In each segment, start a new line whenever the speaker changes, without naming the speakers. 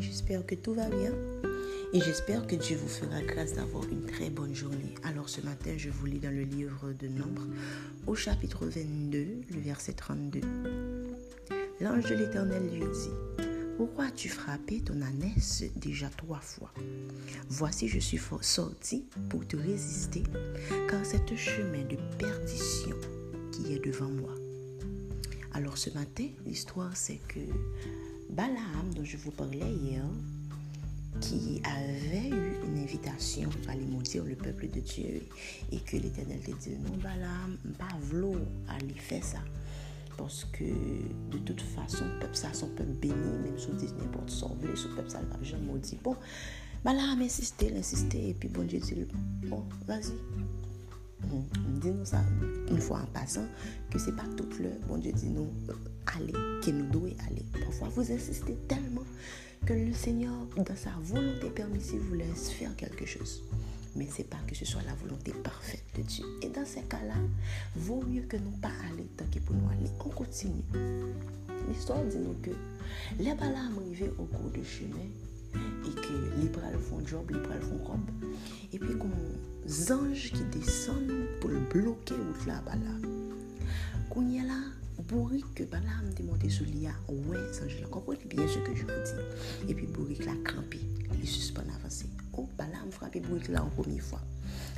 j'espère que tout va bien. Et j'espère que Dieu vous fera grâce d'avoir une très bonne journée. Alors ce matin, je vous lis dans le livre de Nombre, au chapitre 22, le verset 32. L'ange de l'Éternel lui dit, Pourquoi as-tu frappé ton ânesse déjà trois fois? Voici, je suis sorti pour te résister, car c'est un chemin de perdition qui est devant moi. Alors ce matin, l'histoire c'est que Balaam, dont je vous parlais hier, qui avait eu une invitation à aller maudire le peuple de Dieu et que l'Éternel te dit non Balaam, pas vlo aller faire ça. Parce que de toute façon peuple ça son peuple béni même si on dit n'importe sauver ce peuple ça va jamais maudit bon Balaam insisté insisté et puis bon Dieu dit bon vas-y dis-nous ça une fois en passant que c'est pas tout le bon Dieu dit nous allez que nous devons aller parfois vous insistez tellement que le Seigneur, dans sa volonté permissive, vous laisse faire quelque chose. Mais ce n'est pas que ce soit la volonté parfaite de Dieu. Et dans ces cas-là, vaut mieux que nous pas aller tant que pour nous aller. On continue. L'histoire dit nous que les balames arrivés au cours du chemin et que les bras font job, les bras font robe. Et puis comme zanj ki deson pou l bloke wout la bala. Kounye la, Bourik ke bala mte monte sou li a, wè zanj la, komponi bien se ke joun di. E pi Bourik la krampi, li suspon avanse. Ou oh, bala m frape Bourik la an pomi fwa.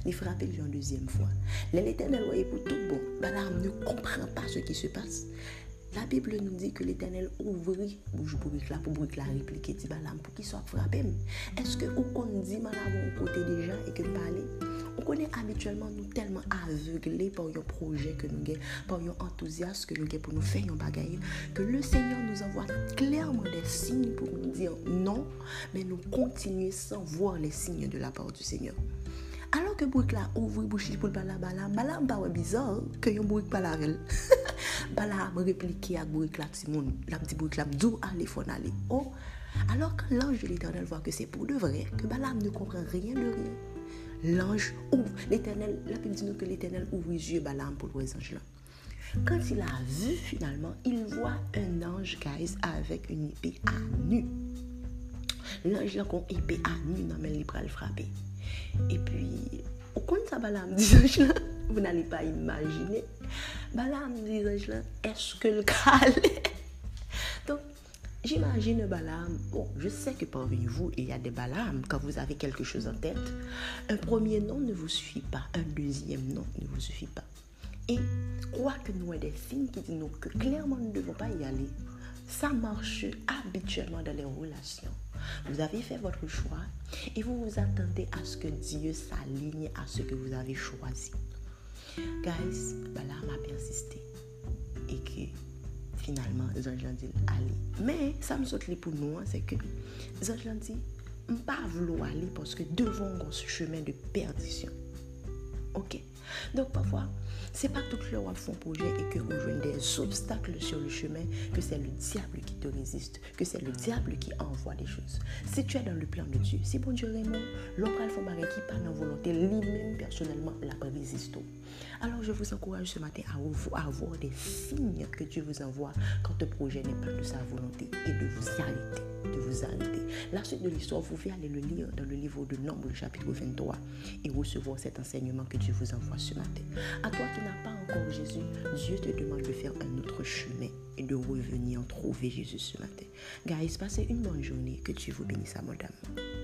Li frape li an dezyem fwa. Le l'Eternel wè pou tout bon, bala m ne kompran pa se ki se passe. La Bible nou di ke l'Eternel ouvri bouj bourik la pou bourik la replike ti balam pou ki so ap frapem. Eske ou kon di malam ou kote deja e ke pale? Ou konen habituellement nou telman avegle par yon proje ke nou gen, par yon enthousiasme ke nou gen pou nou fè yon bagayin, ke le Seigneur nou anvoie klèrman des signes pou nou dir non, men nou kontinye san voir les signes de la part du Seigneur. Alors ke bouik la ouvri bouchi pou l'bala bala, bala mba wè bizor ke yon bouik bala rel. bala m replike ak bouik la ti moun, la mdi bouik la mdou ale fon ale. Oh, alors ke l'ange de l'éternel voit ke se pou de vre, ke bala m ne kompren rien de rien. L'ange ouvre. L'éternel, la Bible dit que l'éternel ouvre les yeux Balaam pour les anges là. Quand il a vu finalement, il voit un ange, guys, avec une épée à nu. L'ange là, une épée à nu, non, mais il le frapper. Et puis, au compte ça, Balaam dit ange là, vous n'allez pas imaginer. Balaam dit ange là, est-ce que le calé Donc, J'imagine Balaam. Bon, je sais que parmi vous, il y a des Balaam. Quand vous avez quelque chose en tête, un premier nom ne vous suffit pas. Un deuxième nom ne vous suffit pas. Et quoi que nous ayons des signes qui disent que clairement nous ne devons pas y aller, ça marche habituellement dans les relations. Vous avez fait votre choix et vous vous attendez à ce que Dieu s'aligne à ce que vous avez choisi. Guys, Balaam a persisté Finalman, zanj lan di alè. Men, sa m sot li pou nou an, se ke zanj lan di, m pa vlo alè, poske devon gons chemen de perdisyon. Ok? Donc parfois, c'est pas tout le font projet et que vous des obstacles sur le chemin, que c'est le diable qui te résiste, que c'est le diable qui envoie des choses. Si tu es dans le plan de Dieu, si bon Dieu Raymond, l'homme font qui pas dans volonté, lui-même personnellement la résiste. Alors je vous encourage ce matin à avoir des signes que Dieu vous envoie quand le projet n'est pas de sa volonté et de vous arrêter, de vous arrêter. La suite de l'histoire, vous pouvez aller le lire dans le livre de Nombre, chapitre 23, et recevoir cet enseignement que Dieu vous envoie ce matin. À toi qui n'as pas encore Jésus, Dieu te demande de faire un autre chemin et de revenir trouver Jésus ce matin. Guys, passez une bonne journée. Que Dieu vous bénisse, madame.